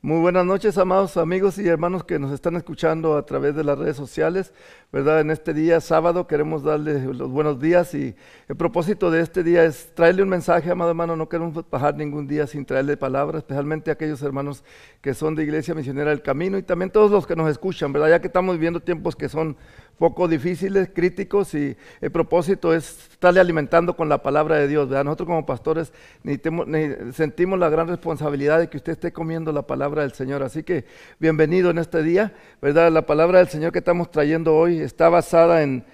Muy buenas noches, amados amigos y hermanos que nos están escuchando a través de las redes sociales, ¿verdad? En este día sábado queremos darles los buenos días y el propósito de este día es traerle un mensaje, amado hermano, no queremos bajar ningún día sin traerle palabras, especialmente a aquellos hermanos que son de Iglesia Misionera del Camino y también todos los que nos escuchan, ¿verdad? Ya que estamos viviendo tiempos que son poco difíciles, críticos y el propósito es estarle alimentando con la palabra de Dios. Nosotros como pastores sentimos la gran responsabilidad de que usted esté comiendo la palabra del Señor. Así que bienvenido en este día. ¿verdad? La palabra del Señor que estamos trayendo hoy está basada en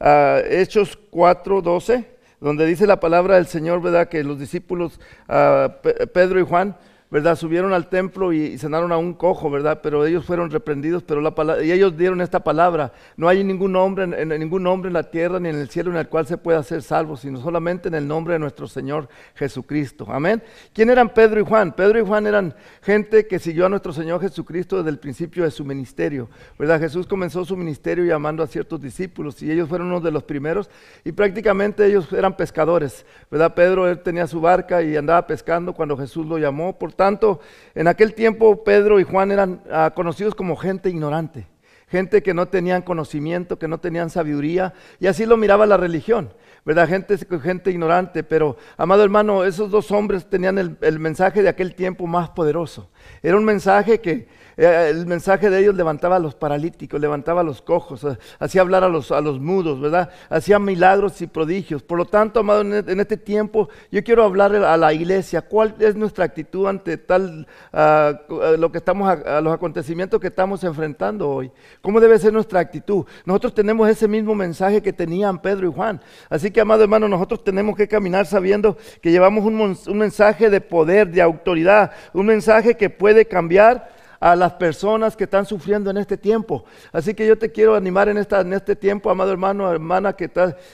uh, Hechos 4.12, donde dice la palabra del Señor, ¿verdad? que los discípulos, uh, Pedro y Juan, ¿verdad? Subieron al templo y, sanaron a un cojo, ¿verdad? Pero ellos fueron reprendidos, pero la y ellos dieron esta palabra, no hay ningún nombre, en, ningún nombre en la tierra ni en el cielo en el cual se pueda ser salvo, sino solamente en el nombre de nuestro Señor Jesucristo. Amén. ¿Quién eran Pedro y Juan? Pedro y Juan eran gente que siguió a nuestro Señor Jesucristo desde el principio de su ministerio, ¿verdad? Jesús comenzó su ministerio llamando a ciertos discípulos y ellos fueron uno de los primeros y prácticamente ellos eran pescadores, ¿verdad? Pedro él tenía su barca y andaba pescando cuando Jesús lo llamó, por tanto, en aquel tiempo Pedro y Juan eran ah, conocidos como gente ignorante, gente que no tenían conocimiento, que no tenían sabiduría, y así lo miraba la religión. ¿verdad? Gente, gente ignorante, pero amado hermano, esos dos hombres tenían el mensaje de aquel tiempo más poderoso. Era un mensaje que, eh, el mensaje de ellos levantaba a los paralíticos, levantaba a los cojos, eh, hacía hablar a los, mudos, ¿verdad? Hacía milagros y prodigios. Por lo tanto, amado, en, e, este tiempo yo quiero hablar a la iglesia. ¿Cuál es nuestra actitud ante tal, ah, ah, lo que estamos, a, los acontecimientos que estamos enfrentando hoy? ¿Cómo debe ser nuestra actitud? Nosotros tenemos ese mismo mensaje que tenían Pedro y Juan. Así que, amado hermano, nosotros tenemos que caminar sabiendo que llevamos un, mensaje de poder, de autoridad, un mensaje que puede cambiar a las personas que están sufriendo en este tiempo. Así que yo te quiero animar en, este tiempo, amado hermano, hermana, que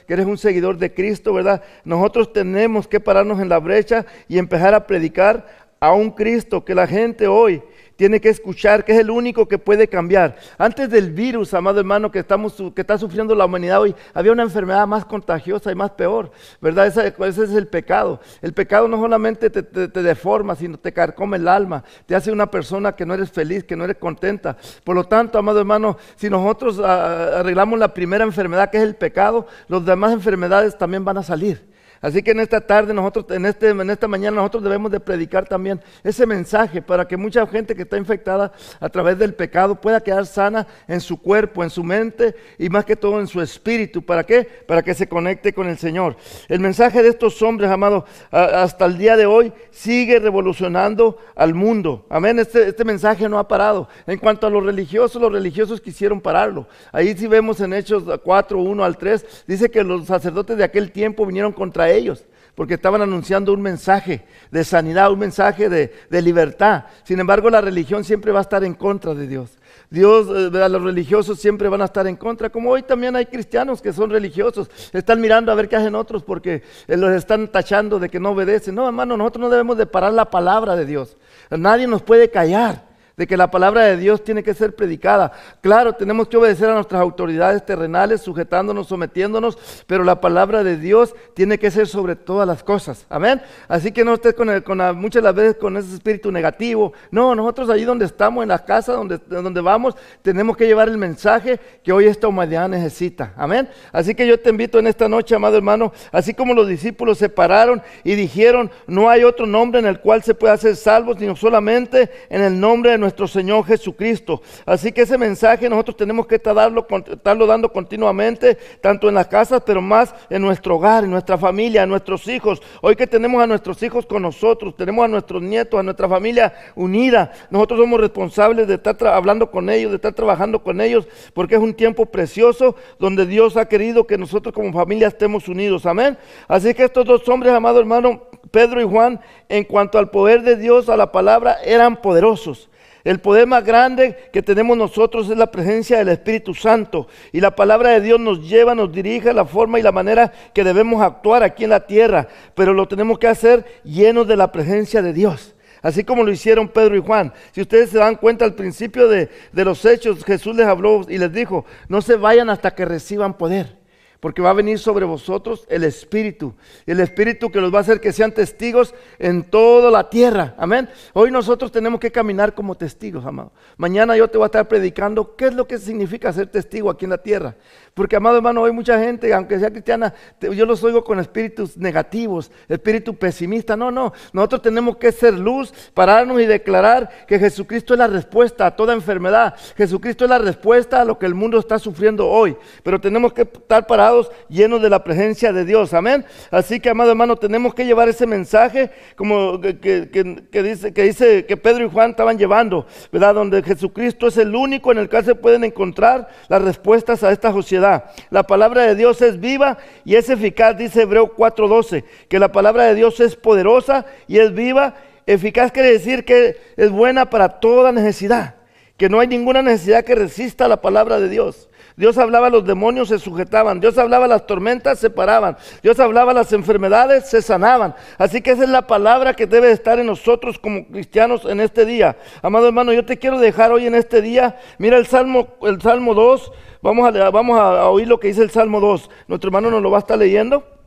eres un seguidor de Cristo, ¿verdad? Nosotros tenemos que pararnos en la brecha y empezar a predicar a un Cristo que la gente hoy tiene que escuchar que es el único que puede cambiar. Antes del virus, amado hermano, que, estamos, que está sufriendo la humanidad hoy, había una enfermedad más contagiosa y más peor, ¿verdad? Ese, ese es el pecado. El pecado no solamente te, te, deforma, sino te carcome el alma, te hace una persona que no eres feliz, que no eres contenta. Por lo tanto, amado hermano, si nosotros ah, arreglamos la primera enfermedad, que es el pecado, las demás enfermedades también van a salir. Así que en esta tarde, nosotros, en, este, esta mañana, nosotros debemos de predicar también ese mensaje para que mucha gente que está infectada a través del pecado pueda quedar sana en su cuerpo, en su mente y más que todo en su espíritu. ¿Para qué? Para que se conecte con el Señor. El mensaje de estos hombres, amados, hasta el día de hoy sigue revolucionando al mundo. Amén. Este, este mensaje no ha parado. En cuanto a los religiosos, los religiosos quisieron pararlo. Ahí sí vemos en Hechos 4, 1 al 3, dice que los sacerdotes de aquel tiempo vinieron contra ellos, porque estaban anunciando un mensaje de sanidad, un mensaje de, libertad. Sin embargo, la religión siempre va a estar en contra de Dios. Dios, eh, los religiosos siempre van a estar en contra, como hoy también hay cristianos que son religiosos, están mirando a ver qué hacen otros porque eh, los están tachando de que no obedecen. No, hermano, nosotros no debemos de parar la palabra de Dios. Nadie nos puede callar de que la palabra de Dios tiene que ser predicada. Claro, tenemos que obedecer a nuestras autoridades terrenales, sujetándonos, sometiéndonos, pero la palabra de Dios tiene que ser sobre todas las cosas. Amén. Así que no estés con, muchas las veces con ese espíritu negativo. No, nosotros allí donde estamos, en la casa donde, donde vamos, tenemos que llevar el mensaje que hoy esta humanidad necesita. Amén. Así que yo te invito en esta noche, amado hermano, así como los discípulos se pararon y dijeron, no hay otro nombre en el cual se pueda ser salvos, sino solamente en el nombre de nuestro nuestro Señor Jesucristo. Así que ese mensaje nosotros tenemos que estarlo, estarlo dando continuamente, tanto en las casas, pero más en nuestro hogar, en nuestra familia, en nuestros hijos. Hoy que tenemos a nuestros hijos con nosotros, tenemos a nuestros nietos, a nuestra familia unida, nosotros somos responsables de estar hablando con ellos, de estar trabajando con ellos, porque es un tiempo precioso donde Dios ha querido que nosotros como familia estemos unidos. Amén. Así que estos dos hombres, amado hermano, Pedro y Juan, en cuanto al poder de Dios, a la palabra, eran poderosos. El poder más grande que tenemos nosotros es la presencia del Espíritu Santo. Y la palabra de Dios nos lleva, nos dirige a la forma y la manera que debemos actuar aquí en la tierra. Pero lo tenemos que hacer llenos de la presencia de Dios. Así como lo hicieron Pedro y Juan. Si ustedes se dan cuenta al principio de, de los hechos, Jesús les habló y les dijo, no se vayan hasta que reciban poder. Porque va a venir sobre vosotros el Espíritu. El Espíritu que los va a hacer que sean testigos en toda la tierra. Amén. Hoy nosotros tenemos que caminar como testigos, amado. Mañana yo te voy a estar predicando qué es lo que significa ser testigo aquí en la tierra. Porque, amado hermano, hay mucha gente, aunque sea cristiana, yo los oigo con espíritus negativos, espíritu pesimista. No, no. Nosotros tenemos que ser luz, pararnos y declarar que Jesucristo es la respuesta a toda enfermedad. Jesucristo es la respuesta a lo que el mundo está sufriendo hoy. Pero tenemos que estar parados llenos de la presencia de Dios. Amén. Así que, amado hermano, tenemos que llevar ese mensaje como que, dice, que dice que Pedro y Juan estaban llevando, ¿verdad? Donde Jesucristo es el único en el cual se pueden encontrar las respuestas a esta sociedad. La palabra de Dios es viva y es eficaz, dice Hebreo 4:12, que la palabra de Dios es poderosa y es viva. Eficaz quiere decir que es buena para toda necesidad, que no hay ninguna necesidad que resista la palabra de Dios. Dios hablaba, los demonios se sujetaban. Dios hablaba, las tormentas se paraban. Dios hablaba, las enfermedades se sanaban. Así que esa es la palabra que debe estar en nosotros como cristianos en este día. Amado hermano, yo te quiero dejar hoy en este día. Mira el Salmo, el Salmo 2. Vamos a, vamos a oír lo que dice el Salmo 2. Nuestro hermano nos lo va a estar leyendo.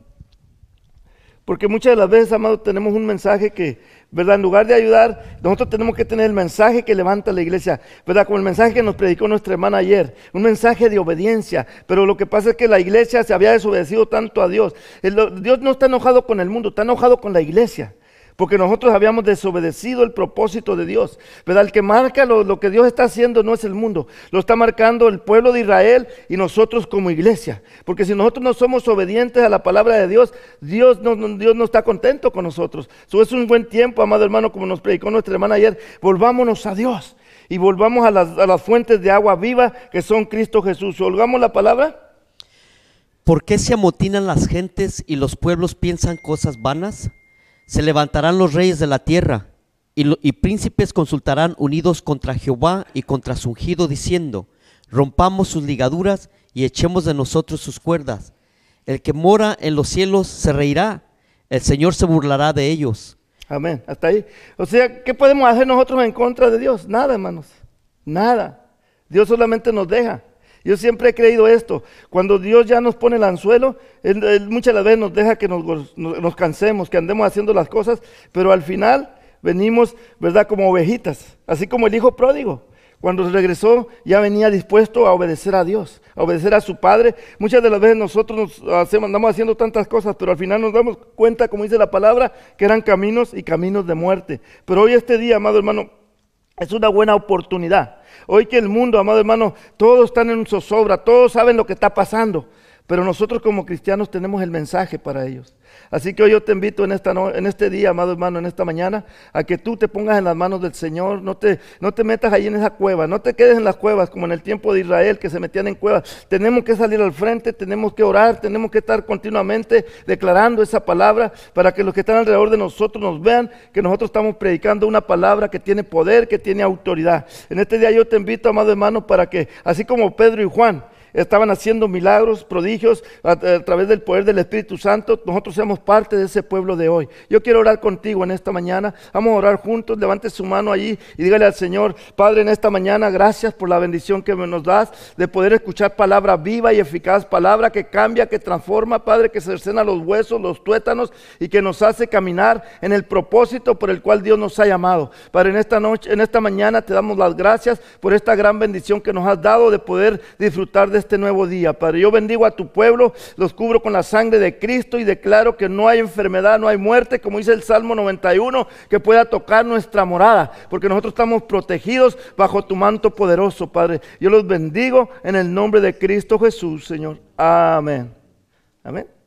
Porque muchas de las veces, amado, tenemos un mensaje que, ¿verdad? En lugar de ayudar, nosotros tenemos que tener el mensaje que levanta la iglesia, ¿verdad? Como el mensaje que nos predicó nuestra hermana ayer, un mensaje de obediencia. Pero lo que pasa es que la iglesia se había desobedecido tanto a Dios. Dios no está enojado con el mundo, está enojado con la iglesia. Porque nosotros habíamos desobedecido el propósito de Dios. ¿Verdad? El que marca lo, que Dios está haciendo no es el mundo. Lo está marcando el pueblo de Israel y nosotros como iglesia. Porque si nosotros no somos obedientes a la palabra de Dios, Dios no, Dios no está contento con nosotros. Eso es un buen tiempo, amado hermano, como nos predicó nuestra hermana ayer. Volvámonos a Dios y volvamos a las, a las fuentes de agua viva que son Cristo Jesús. ¿Olgamos la palabra? ¿Por qué se amotinan las gentes y los pueblos piensan cosas vanas? Se levantarán los reyes de la tierra y, príncipes consultarán unidos contra Jehová y contra su ungido, diciendo, rompamos sus ligaduras y echemos de nosotros sus cuerdas. El que mora en los cielos se reirá, el Señor se burlará de ellos. Amén, hasta ahí. O sea, ¿qué podemos hacer nosotros en contra de Dios? Nada, hermanos, nada. Dios solamente nos deja. Yo siempre he creído esto. Cuando Dios ya nos pone el anzuelo, Él, muchas veces nos deja que nos, nos, cansemos, que andemos haciendo las cosas, pero al final venimos, ¿verdad?, como ovejitas, así como el hijo pródigo. Cuando regresó ya venía dispuesto a obedecer a Dios, a obedecer a su Padre. Muchas de las veces nosotros nos hacemos, andamos haciendo tantas cosas, pero al final nos damos cuenta, como dice la palabra, que eran caminos y caminos de muerte. Pero hoy este día, amado hermano, es una buena oportunidad. Hoy que el mundo, amado hermano, todos están en zozobra, todos saben lo que está pasando, pero nosotros como cristianos tenemos el mensaje para ellos. Así que hoy yo te invito en, este día, amado hermano, en esta mañana, a que tú te pongas en las manos del Señor, no te, no te metas ahí en esa cueva, no te quedes en las cuevas como en el tiempo de Israel que se metían en cuevas. Tenemos que salir al frente, tenemos que orar, tenemos que estar continuamente declarando esa palabra para que los que están alrededor de nosotros nos vean que nosotros estamos predicando una palabra que tiene poder, que tiene autoridad. En este día yo te invito, amado hermano, para que, así como Pedro y Juan, estaban haciendo milagros, prodigios a, través del poder del Espíritu Santo, nosotros somos parte de ese pueblo de hoy. Yo quiero orar contigo en esta mañana. Vamos a orar juntos. Levante su mano allí y dígale al Señor, Padre, en esta mañana, gracias por la bendición que nos das de poder escuchar palabra viva y eficaz, palabra que cambia, que transforma, Padre, que cercena los huesos, los tuétanos y que nos hace caminar en el propósito por el cual Dios nos ha llamado. Padre, en esta noche, en esta mañana te damos las gracias por esta gran bendición que nos has dado de poder disfrutar de este nuevo día. Padre, yo bendigo a tu pueblo, los cubro con la sangre de Cristo y declaro que no hay enfermedad, no hay muerte, como dice el Salmo 91, que pueda tocar nuestra morada, porque nosotros estamos protegidos bajo tu manto poderoso, Padre. Yo los bendigo en el nombre de Cristo Jesús, Señor. Amén. Amén.